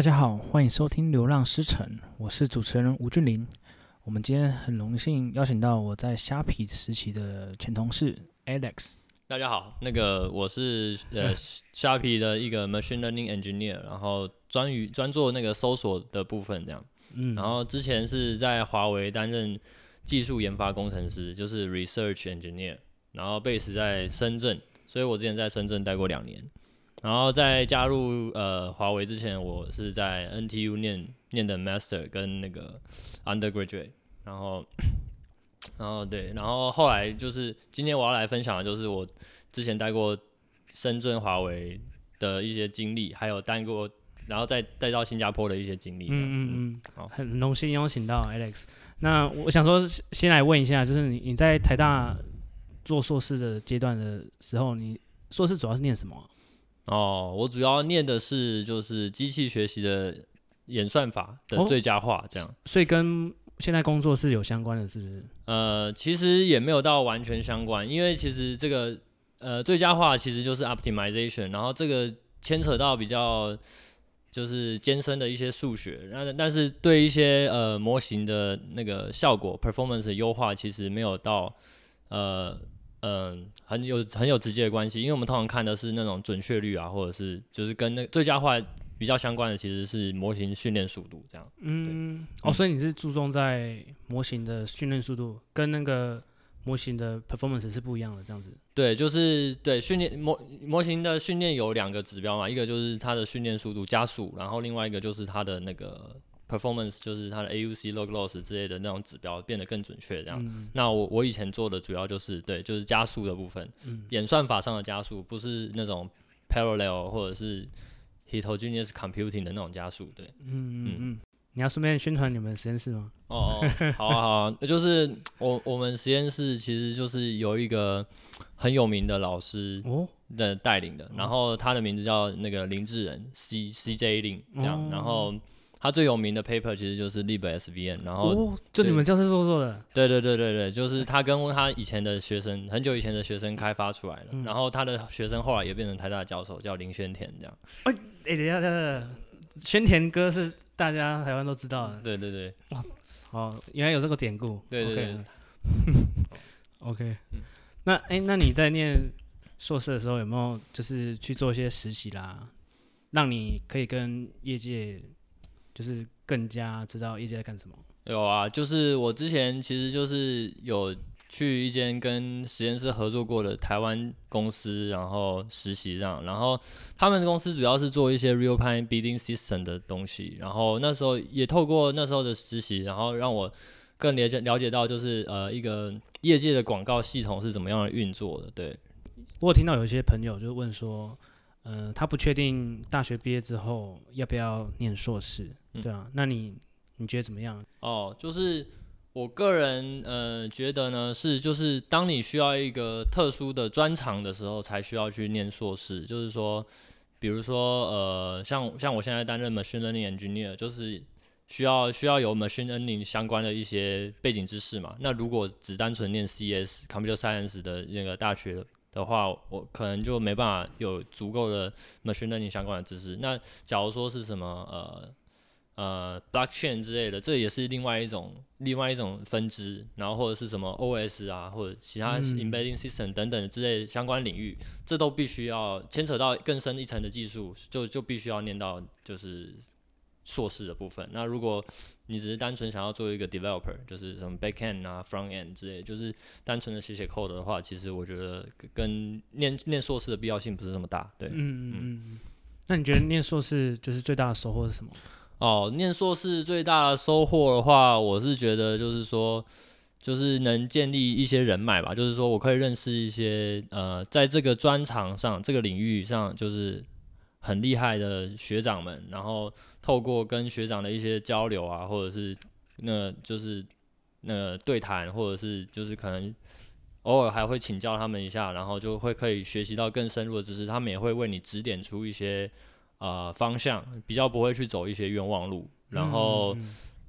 大家好，欢迎收听《流浪诗城》，我是主持人吴俊霖。我们今天很荣幸邀请到我在虾皮时期的前同事 Alex。大家好，那个我是呃虾皮的一个 Machine Learning Engineer，然后专于专做那个搜索的部分这样。嗯，然后之前是在华为担任技术研发工程师，就是 Research Engineer，然后 base 在深圳，所以我之前在深圳待过两年。然后在加入呃华为之前，我是在 NTU 念念的 Master 跟那个 Undergraduate，然后 然后对，然后后来就是今天我要来分享的就是我之前待过深圳华为的一些经历，还有待过然后再带到新加坡的一些经历。嗯嗯嗯，好，很荣幸邀请到 Alex。那我想说，先来问一下，就是你你在台大做硕士的阶段的时候，你硕士主要是念什么？哦，我主要念的是就是机器学习的演算法的最佳化，这样，哦，所以跟现在工作是有相关的，是不是？呃，其实也没有到完全相关，因为其实这个呃最佳化其实就是 optimization，然后这个牵扯到比较就是艰深的一些数学，那但是对一些呃模型的那个效果 performance 的优化，其实没有到呃。嗯，很有很有直接的关系，因为我们通常看的是那种准确率啊，或者是就是跟那最佳化比较相关的，其实是模型训练速度这样。嗯，哦，所以你是注重在模型的训练速度，跟那个模型的 performance 是不一样的，这样子。对，就是对训练模模型的训练有两个指标嘛，一个就是它的训练速度加速，然后另外一个就是它的那个。Performance 就是它的 AUC log loss 之类的那种指标变得更准确，这样。嗯、那我我以前做的主要就是对，就是加速的部分，嗯、演算法上的加速，不是那种 parallel 或者是 heterogeneous computing 的那种加速，对。嗯嗯嗯。嗯你要顺便宣传你们实验室吗？哦哦，好啊好啊，就是我我们实验室其实就是有一个很有名的老师的带领的，哦、然后他的名字叫那个林志仁 C C J 林这样，哦、然后。他最有名的 paper 其实就是 libSVN，然后、哦、就你们教室做做的。对对对对对，就是他跟他以前的学生，很久以前的学生开发出来的，嗯、然后他的学生后来也变成台大教授，叫林宣田这样。哎哎、欸，等一下等一下，宣田哥是大家台湾都知道的。对对对。哇，哦，原来有这个典故。对对对。OK。那哎、欸，那你在念硕士的时候有没有就是去做一些实习啦，让你可以跟业界？就是更加知道业界在干什么。有啊，就是我之前其实就是有去一间跟实验室合作过的台湾公司，然后实习这样。然后他们公司主要是做一些 real time bidding system 的东西。然后那时候也透过那时候的实习，然后让我更了解了解到，就是呃一个业界的广告系统是怎么样的运作的。对，我有听到有一些朋友就问说。嗯、呃，他不确定大学毕业之后要不要念硕士，嗯、对啊，那你你觉得怎么样？哦，就是我个人呃觉得呢，是就是当你需要一个特殊的专长的时候，才需要去念硕士。就是说，比如说呃，像像我现在担任 machine learning engineer，就是需要需要有 machine learning 相关的一些背景知识嘛。那如果只单纯念 CS computer science 的那个大学。的话，我可能就没办法有足够的 machine learning 相关的知识。那假如说是什么呃呃 blockchain 之类的，这也是另外一种另外一种分支。然后或者是什么 OS 啊，或者其他 embedding system 等等之类相关领域，嗯、这都必须要牵扯到更深一层的技术，就就必须要念到就是。硕士的部分，那如果你只是单纯想要做一个 developer，就是什么 backend 啊、front end 之类，就是单纯的写写 code 的话，其实我觉得跟念念硕士的必要性不是那么大。对，嗯嗯嗯。那你觉得念硕士就是最大的收获是什么？哦，念硕士最大的收获的话，我是觉得就是说，就是能建立一些人脉吧，就是说我可以认识一些呃，在这个专长上、这个领域上，就是。很厉害的学长们，然后透过跟学长的一些交流啊，或者是那就是那对谈，或者是就是可能偶尔还会请教他们一下，然后就会可以学习到更深入的知识。他们也会为你指点出一些呃方向，比较不会去走一些冤枉路。然后，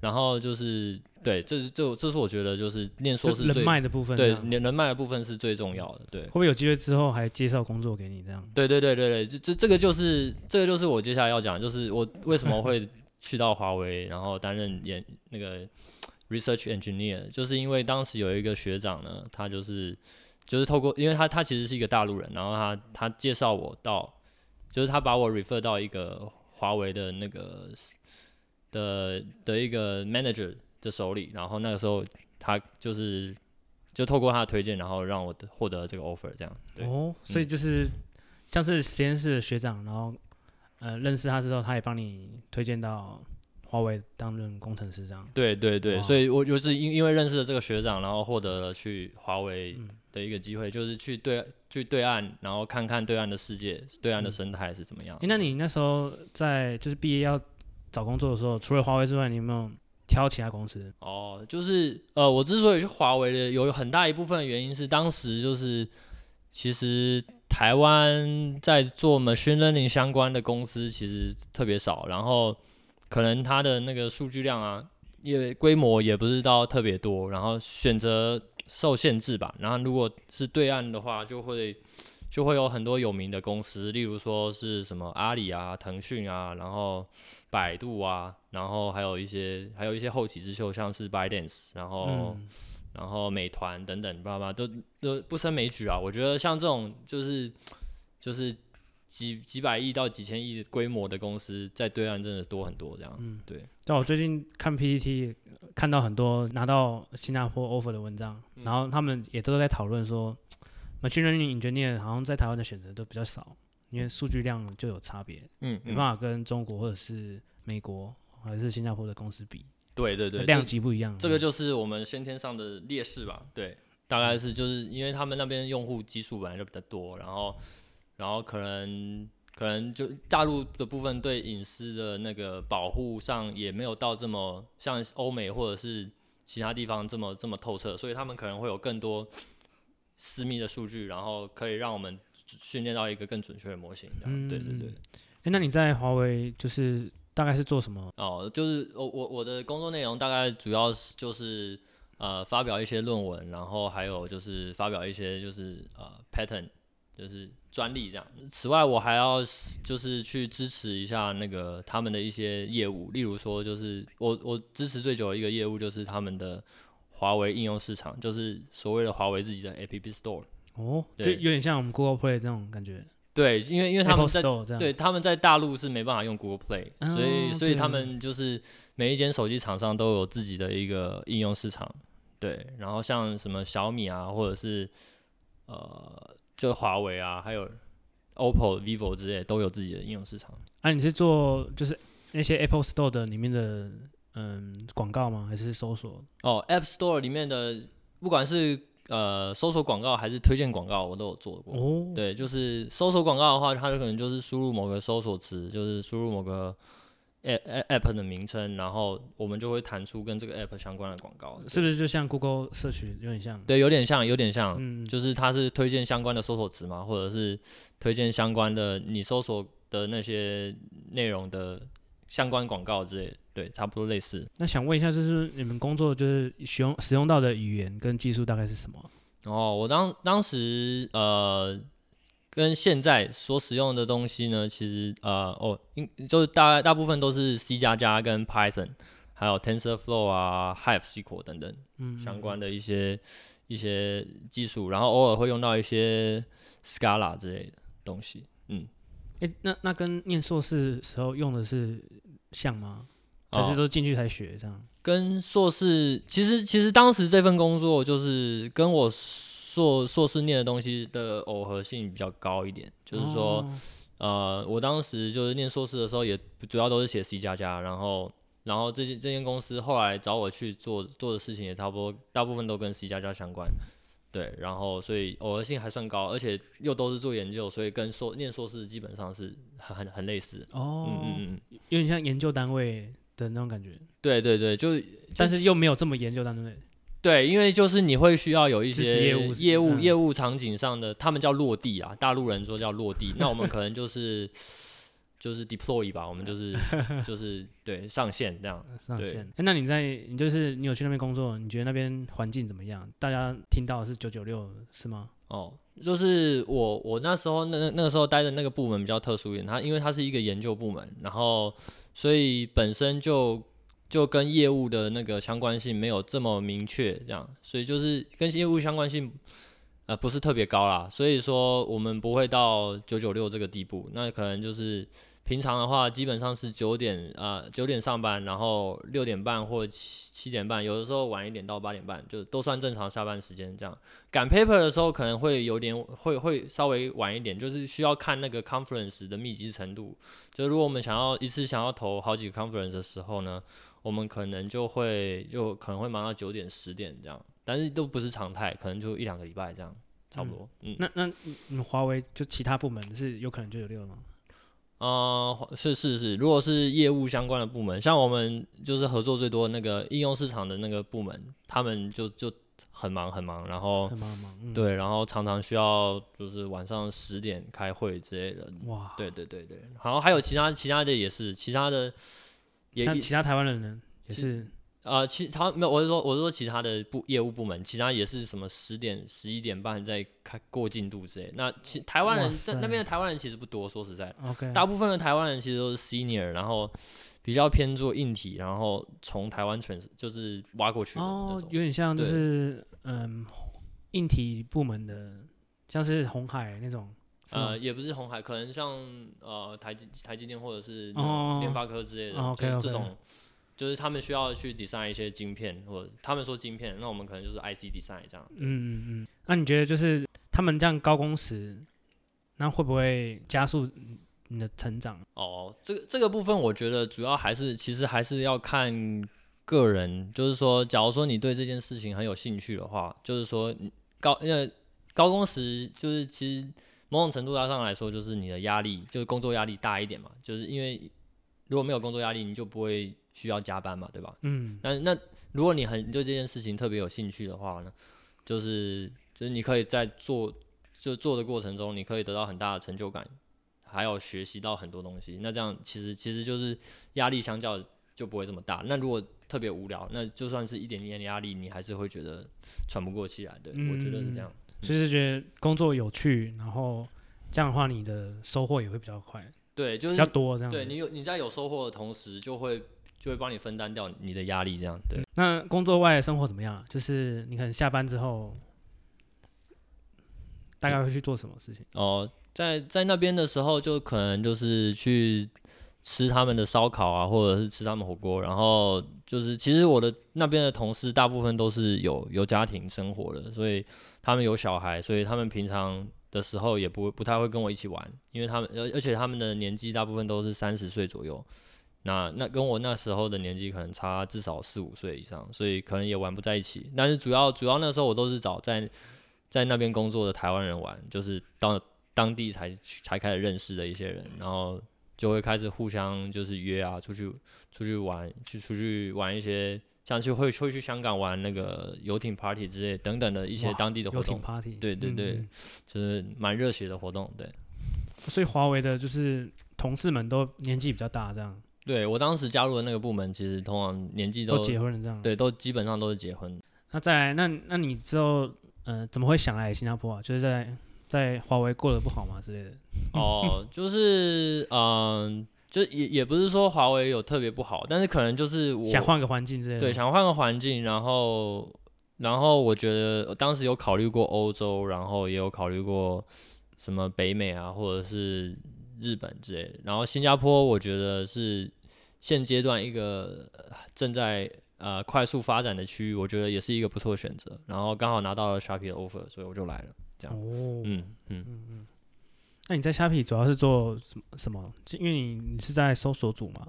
然后就是对，这是这这是我觉得就是念硕士人脉的部分，对，人人脉的部分是最重要的。对，会不会有机会之后还介绍工作给你这样？对对对对对，这这这个就是这个就是我接下来要讲，就是我为什么会 去到华为，然后担任研那个 research engineer，就是因为当时有一个学长呢，他就是就是透过，因为他他其实是一个大陆人，然后他他介绍我到，就是他把我 refer 到一个华为的那个的的一个 manager。的手里，然后那个时候他就是就透过他的推荐，然后让我获得这个 offer，这样。对哦，所以就是、嗯、像是实验室的学长，然后呃认识他之后，他也帮你推荐到华为担任工程师这样。对对对，所以我就是因因为认识了这个学长，然后获得了去华为的一个机会，嗯、就是去对去对岸，然后看看对岸的世界，对岸的生态是怎么样。那你那时候在就是毕业要找工作的时候，除了华为之外，你有没有？挑其他公司哦，就是呃，我之所以去华为的，有很大一部分原因是当时就是其实台湾在做 machine learning 相关的公司其实特别少，然后可能它的那个数据量啊，也规模也不是到特别多，然后选择受限制吧。然后如果是对岸的话，就会就会有很多有名的公司，例如说是什么阿里啊、腾讯啊，然后。百度啊，然后还有一些，还有一些后起之秀，像是 ByteDance，然后，嗯、然后美团等等，爸爸都都不胜枚举啊。我觉得像这种就是就是几几百亿到几千亿规模的公司，在对岸真的多很多这样。嗯，对。但我最近看 PPT 看到很多拿到新加坡 offer 的文章，嗯、然后他们也都在讨论说，machine learning engineer 好像在台湾的选择都比较少。因为数据量就有差别，嗯，没办法跟中国或者是美国还是新加坡的公司比，对对对，量级不一样，这个就是我们先天上的劣势吧，对，大概是就是因为他们那边用户基数本来就比较多，然后然后可能可能就大陆的部分对隐私的那个保护上也没有到这么像欧美或者是其他地方这么这么透彻，所以他们可能会有更多私密的数据，然后可以让我们。训练到一个更准确的模型，嗯，对对对。哎、欸，那你在华为就是大概是做什么？哦，就是我我我的工作内容大概主要是就是呃发表一些论文，然后还有就是发表一些就是呃 patent，就是专利这样。此外，我还要就是去支持一下那个他们的一些业务，例如说就是我我支持最久的一个业务就是他们的华为应用市场，就是所谓的华为自己的 App Store。哦，就有点像我们 Google Play 这种感觉。对，因为因为他们在对他们在大陆是没办法用 Google Play，哦，所以所以他们就是每一间手机厂商都有自己的一个应用市场。对，然后像什么小米啊，或者是呃，就华为啊，还有 OPPO、vivo 之类都有自己的应用市场。啊，你是做就是那些 Apple Store 的里面的嗯广告吗？还是搜索？哦，App Store 里面的不管是。呃，搜索广告还是推荐广告，我都有做过。哦、对，就是搜索广告的话，它就可能就是输入某个搜索词，就是输入某个 app app 的名称，然后我们就会弹出跟这个 app 相关的广告。是不是就像 Google Search 有点像？对，有点像，有点像。嗯，就是它是推荐相关的搜索词嘛，或者是推荐相关的你搜索的那些内容的相关广告之类的。对，差不多类似。那想问一下，就是你们工作就是使用使用到的语言跟技术大概是什么？哦，我当当时呃，跟现在所使用的东西呢，其实呃，哦，应就是大大部分都是 C 加加跟 Python，还有 TensorFlow 啊、Hive SQL 等等相关的一些嗯嗯一些技术，然后偶尔会用到一些 Scala 之类的东西。嗯，诶、欸，那那跟念硕士时候用的是像吗？还是都进去才学这样，跟硕士其实其实当时这份工作就是跟我硕硕士念的东西的耦合性比较高一点，就是说，哦、呃，我当时就是念硕士的时候也主要都是写 C 加加，然后然后这些这间公司后来找我去做做的事情也差不多，大部分都跟 C 加加相关，对，然后所以耦合性还算高，而且又都是做研究，所以跟硕念硕士基本上是很很很类似哦，嗯嗯嗯，有点像研究单位。的那种感觉，对对对，就但是又没有这么研究到，对不对？因为就是你会需要有一些业务业务业务场景上的，他们叫落地啊，大陆人说叫落地，那我们可能就是 就是 deploy 吧，我们就是 就是对上线这样。上线。哎、欸，那你在你就是你有去那边工作，你觉得那边环境怎么样？大家听到的是九九六是吗？哦，就是我我那时候那那个时候待的那个部门比较特殊一点，它因为它是一个研究部门，然后所以本身就就跟业务的那个相关性没有这么明确，这样，所以就是跟业务相关性。呃，不是特别高啦，所以说我们不会到九九六这个地步。那可能就是平常的话，基本上是九点啊九点上班，然后六点半或七七点半，有的时候晚一点到八点半，就都算正常下班时间。这样赶 paper 的时候可能会有点会会稍微晚一点，就是需要看那个 conference 的密集程度。就如果我们想要一次想要投好几个 conference 的时候呢，我们可能就会就可能会忙到九点十点这样。但是都不是常态，可能就一两个礼拜这样，差不多。嗯，嗯那那你华为就其他部门是有可能就有六吗？呃，是是是，如果是业务相关的部门，像我们就是合作最多的那个应用市场的那个部门，他们就就很忙很忙，然后很忙很忙，嗯、对，然后常常需要就是晚上十点开会之类的。哇，对对对对，然后还有其他其他的也是，其他的也像其他台湾人呢也是。呃，其他没有，我是说，我是说其他的部业务部门，其他也是什么十点、十一点半在开过进度之类。那其台湾人在那边的台湾人其实不多，说实在，OK，大部分的台湾人其实都是 senior，然后比较偏做硬体，然后从台湾全就是挖过去的那种。哦，有点像就是嗯，硬体部门的，像是红海那种。呃，也不是红海，可能像呃台积台积电或者是联发科之类的，哦、就是这种。就是他们需要去 design 一些晶片，或者他们说晶片，那我们可能就是 IC design 这样。嗯嗯嗯。那你觉得就是他们这样高工时，那会不会加速你的成长？哦，这个这个部分我觉得主要还是其实还是要看个人。就是说，假如说你对这件事情很有兴趣的话，就是说高因为高工时就是其实某种程度上来说，就是你的压力就是工作压力大一点嘛。就是因为如果没有工作压力，你就不会。需要加班嘛，对吧？嗯，那那如果你很对这件事情特别有兴趣的话呢，就是就是你可以在做就做的过程中，你可以得到很大的成就感，还有学习到很多东西。那这样其实其实就是压力相较就不会这么大。那如果特别无聊，那就算是一点点压力，你还是会觉得喘不过气来。对，嗯，我觉得是这样。就是觉得工作有趣，然后这样的话，你的收获也会比较快。对，就是比较多这样。对你有你在有收获的同时，就会。就会帮你分担掉你的压力，这样对。那工作外的生活怎么样？就是你可能下班之后，大概会去做什么事情？哦，在在那边的时候，就可能就是去吃他们的烧烤啊，或者是吃他们火锅。然后就是，其实我的那边的同事大部分都是有有家庭生活的，所以他们有小孩，所以他们平常的时候也不不太会跟我一起玩，因为他们而而且他们的年纪大部分都是三十岁左右。那那跟我那时候的年纪可能差至少四五岁以上，所以可能也玩不在一起。但是主要主要那时候我都是找在在那边工作的台湾人玩，就是到当地才才开始认识的一些人，然后就会开始互相就是约啊，出去出去玩，去出去玩一些，像去会会去香港玩那个游艇 party 之类等等的一些当地的活动。party，对对对，嗯、就是蛮热血的活动。对，所以华为的就是同事们都年纪比较大，这样。对，我当时加入的那个部门，其实通常年纪都，都结婚了，这样。对，都基本上都是结婚。那再来，那那你之后，呃，怎么会想来新加坡啊？就是在在华为过得不好吗之类的？哦，就是嗯、呃，就也也不是说华为有特别不好，但是可能就是我想换个环境之类的。对，想换个环境，然后然后我觉得当时有考虑过欧洲，然后也有考虑过什么北美啊，或者是。日本之类的，然后新加坡，我觉得是现阶段一个正在呃快速发展的区域，我觉得也是一个不错的选择。然后刚好拿到了 Sharpie 的 offer，所以我就来了。这样，哦，嗯嗯嗯嗯。那你在虾皮主要是做什么？什么？因为你你是在搜索组嘛，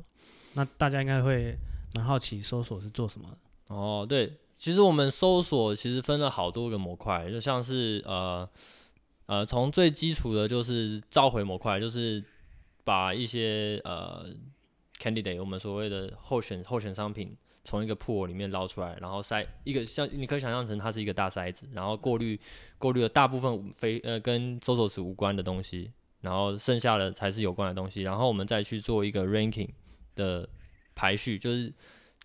那大家应该会蛮好奇搜索是做什么？哦，对，其实我们搜索其实分了好多个模块，就像是呃。呃，从最基础的就是召回模块，就是把一些呃 candidate，我们所谓的候选候选商品，从一个破里面捞出来，然后筛一个像你可以想象成它是一个大筛子，然后过滤过滤了大部分非呃跟搜索词无关的东西，然后剩下的才是有关的东西，然后我们再去做一个 ranking 的排序，就是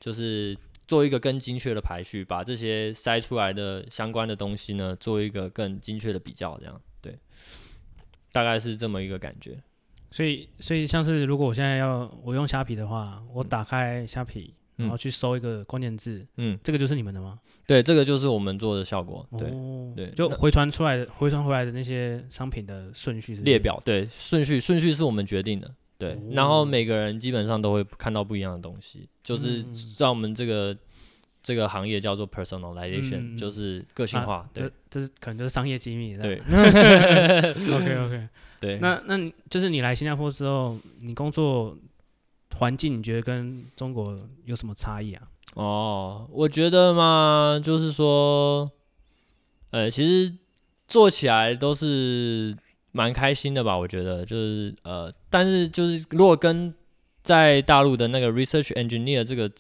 就是做一个更精确的排序，把这些筛出来的相关的东西呢，做一个更精确的比较，这样对，大概是这么一个感觉。所以，所以像是如果我现在要我用虾皮的话，我打开虾皮。然后去搜一个关键字，嗯，这个就是你们的吗？对，这个就是我们做的效果。对，哦、对，就回传出来的，回传回来的那些商品的顺序是列表，对，顺序顺序是我们决定的，对。哦、然后每个人基本上都会看到不一样的东西，就是在我们这个、嗯、这个行业叫做 personalization，、嗯、就是个性化。啊、对，这，是可能就是商业机密。对。OK OK，对。那那就是你来新加坡之后，你工作。环境你觉得跟中国有什么差异啊？哦，我觉得嘛，就是说，呃，其实做起来都是蛮开心的吧。我觉得就是呃，但是就是如果跟在大陆的那个 research engineer 这个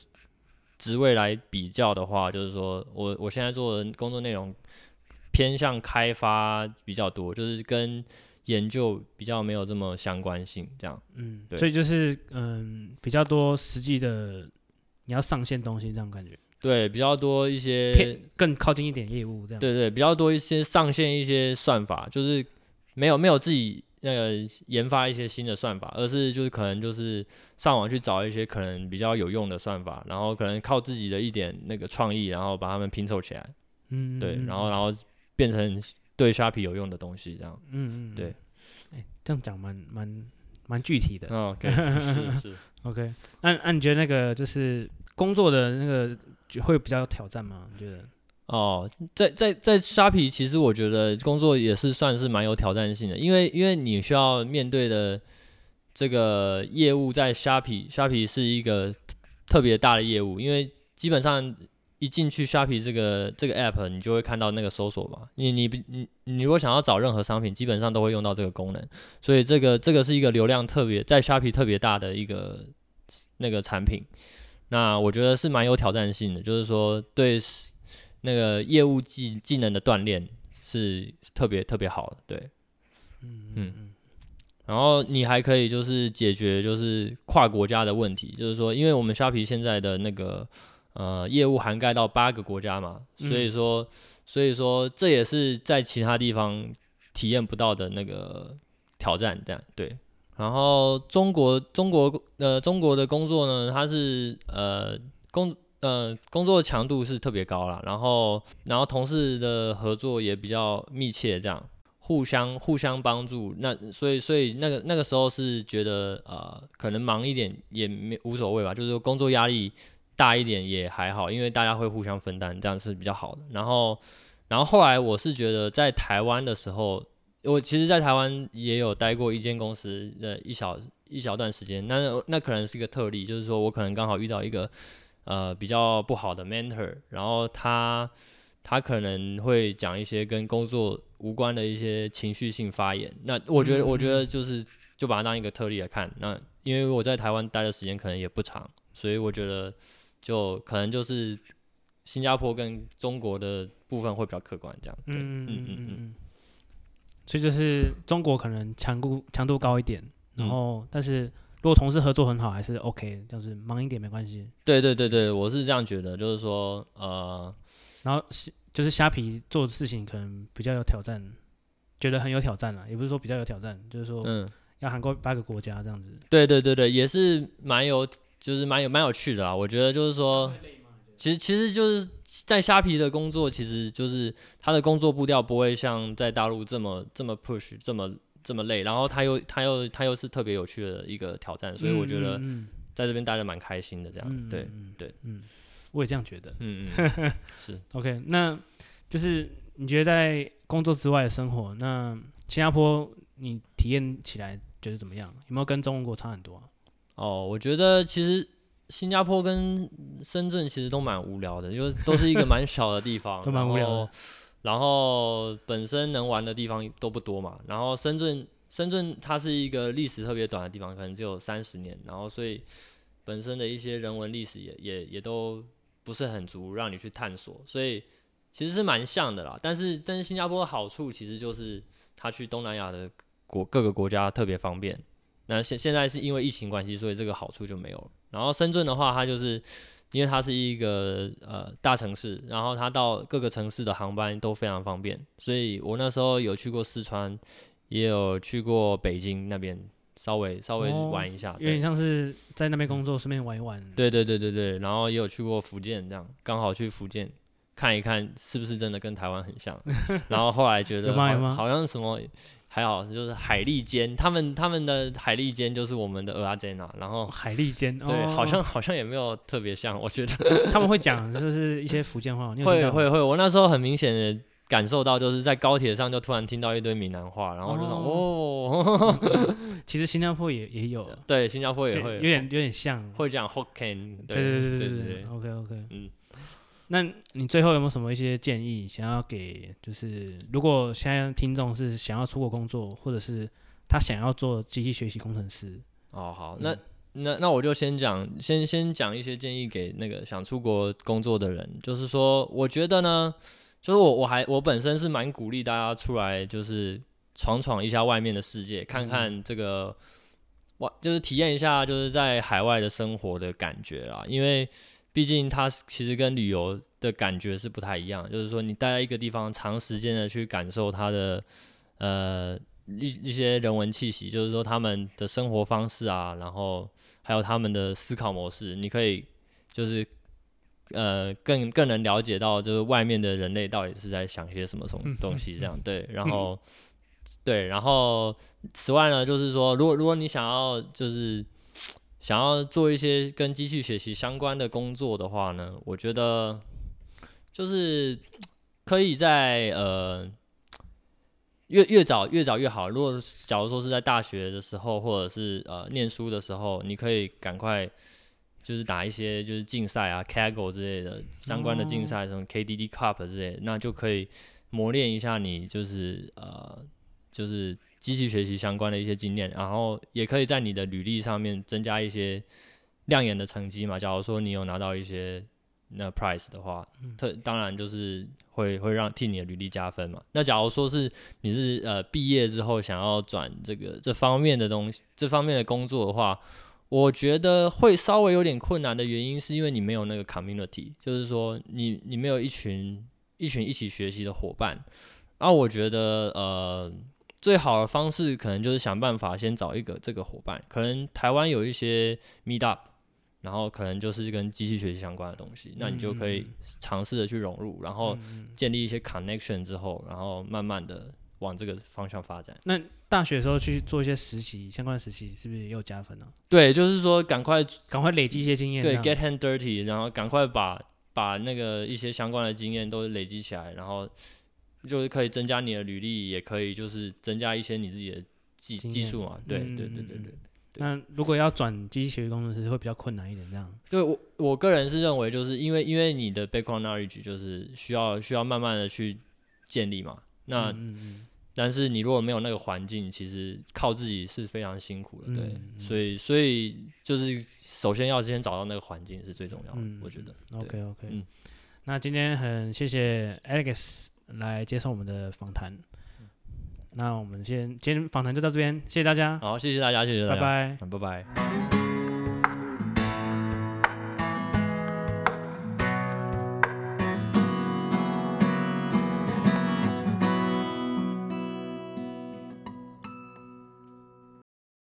职位来比较的话，就是说我我现在做的工作内容偏向开发比较多，就是跟。研究比较没有这么相关性，这样，嗯，对，所以就是嗯，比较多实际的你要上线东西这样感觉，对，比较多一些更靠近一点业务这样，对对，比较多一些上线一些算法，就是没有没有自己那个研发一些新的算法，而是就是可能就是上网去找一些可能比较有用的算法，然后可能靠自己的一点那个创意，然后把它们拼凑起来，嗯，对，然后然后变成。对虾皮有用的东西，这样，嗯嗯，对，哎，这样讲蛮蛮蛮具体的。哦，okay, 是是，OK。那那你觉得那个就是工作的那个会比较有挑战吗？你觉得？哦，在在在虾皮，其实我觉得工作也是算是蛮有挑战性的，因为因为你需要面对的这个业务，在虾皮虾皮是一个特别大的业务，因为基本上。一进去虾皮这个这个 app，你就会看到那个搜索嘛。你你你你如果想要找任何商品，基本上都会用到这个功能。所以这个这个是一个流量特别在虾皮特别大的一个那个产品。那我觉得是蛮有挑战性的，就是说对那个业务技技能的锻炼是特别特别好的。对，嗯嗯。然后你还可以就是解决就是跨国家的问题，就是说因为我们虾皮现在的那个。呃，业务涵盖到八个国家嘛，所以说，嗯、所以说这也是在其他地方体验不到的那个挑战，这样对。然后中国，中国，呃，中国的工作呢，它是呃工呃工作强度是特别高啦，然后然后同事的合作也比较密切，这样互相互相帮助。那所以所以那个那个时候是觉得呃可能忙一点也没无所谓吧，就是说工作压力。大一点也还好，因为大家会互相分担，这样是比较好的。然后，然后后来我是觉得在台湾的时候，我其实，在台湾也有待过一间公司的一小一小段时间。那那可能是一个特例，就是说我可能刚好遇到一个呃比较不好的 mentor，然后他他可能会讲一些跟工作无关的一些情绪性发言。那我觉得，我觉得就是就把它当一个特例来看。那因为我在台湾待的时间可能也不长，所以我觉得。就可能就是新加坡跟中国的部分会比较客观，这样。嗯嗯嗯嗯。所以就是中国可能强度强度高一点，然后但是如果同事合作很好，还是 OK，就是忙一点没关系。对对对对，我是这样觉得，就是说呃，然后就是虾皮做的事情可能比较有挑战，觉得很有挑战了，也不是说比较有挑战，就是说嗯，要涵盖八个国家这样子。对对对对，也是蛮有。就是蛮有蛮有趣的啊，我觉得就是说，其实其实就是在虾皮的工作，其实就是他的工作步调不会像在大陆这么这么 push，这么这么累，然后他又他又他又是特别有趣的一个挑战，所以我觉得在这边待的蛮开心的，这样，嗯、对对，嗯，我也这样觉得，嗯 嗯，是，OK，那就是你觉得在工作之外的生活，那新加坡你体验起来觉得怎么样？有没有跟中国差很多啊？哦，我觉得其实新加坡跟深圳其实都蛮无聊的，因为都是一个蛮小的地方，都蛮无聊的。然后本身能玩的地方都不多嘛。然后深圳，深圳它是一个历史特别短的地方，可能只有三十年。然后所以本身的一些人文历史也也也都不是很足，让你去探索。所以其实是蛮像的啦。但是但是新加坡的好处其实就是它去东南亚的国各个国家特别方便。那现现在是因为疫情关系，所以这个好处就没有了。然后深圳的话，它就是因为它是一个呃大城市，然后它到各个城市的航班都非常方便，所以我那时候有去过四川，也有去过北京那边。稍微稍微玩一下，有点像是在那边工作，顺便玩一玩。对对对对对，然后也有去过福建，这样刚好去福建看一看，是不是真的跟台湾很像。然后后来觉得好像什么还好，就是海蛎煎，他们他们的海蛎煎就是我们的蚵仔煎啊。然后海蛎煎，对，好像好像也没有特别像，我觉得。他们会讲就是一些福建话，会会会，我那时候很明显的。感受到就是在高铁上就突然听到一堆闽南话，然后就说哦，哦。其实新加坡也也有，对，新加坡也会有点有点像，会讲 Hokkien，对对对对对对，OK OK，嗯，那你最后有没有什么一些建议想要给？就是如果现在听众是想要出国工作，或者是他想要做机器学习工程师，哦好，那那那我就先讲，先先讲一些建议给那个想出国工作的人，就是说，我觉得呢。就是我，我还我本身是蛮鼓励大家出来，就是闯闯一下外面的世界，看看这个外，就是体验一下就是在海外的生活的感觉啦。因为毕竟它其实跟旅游的感觉是不太一样，就是说你待在一个地方长时间的去感受它的呃一一些人文气息，就是说他们的生活方式啊，然后还有他们的思考模式，你可以就是。呃，更更能了解到，就是外面的人类到底是在想些什么什么东西，这样对。然后，对，然后此外呢，就是说，如果如果你想要就是想要做一些跟机器学习相关的工作的话呢，我觉得就是可以在呃越越早越早越好。如果假如说是在大学的时候，或者是呃念书的时候，你可以赶快。就是打一些就是竞赛啊，Kaggle 之类的相关的竞赛，什么 KDD Cup 之类的，那就可以磨练一下你就是呃就是机器学习相关的一些经验，然后也可以在你的履历上面增加一些亮眼的成绩嘛。假如说你有拿到一些那 prize 的话，特当然就是会会让替你的履历加分嘛。那假如说是你是呃毕业之后想要转这个这方面的东西，这方面的工作的话。我觉得会稍微有点困难的原因，是因为你没有那个 community，就是说你你没有一群一群一起学习的伙伴。然后我觉得呃最好的方式可能就是想办法先找一个这个伙伴，可能台湾有一些 meet up，然后可能就是跟机器学习相关的东西，那你就可以尝试着去融入，然后建立一些 connection 之后，然后慢慢的。往这个方向发展。那大学的时候去做一些实习，相关的实习是不是也有加分呢？对，就是说赶快赶快累积一些经验。对，get hand dirty，然后赶快把把那个一些相关的经验都累积起来，然后就是可以增加你的履历，也可以就是增加一些你自己的技技术嘛。对对对对对，对。那如果要转机器学习工程师，会比较困难一点，这样？对我我个人是认为，就是因为因为你的 background knowledge 就是需要需要慢慢的去建立嘛。那嗯嗯。但是你如果没有那个环境，其实靠自己是非常辛苦的，对，所以所以就是首先要先找到那个环境是最重要的，嗯、我觉得。OK OK，嗯，那今天很谢谢 Alex 来接受我们的访谈，嗯、那我们先今天访谈就到这边，谢谢大家。好，谢谢大家，谢谢大家，拜拜，拜拜。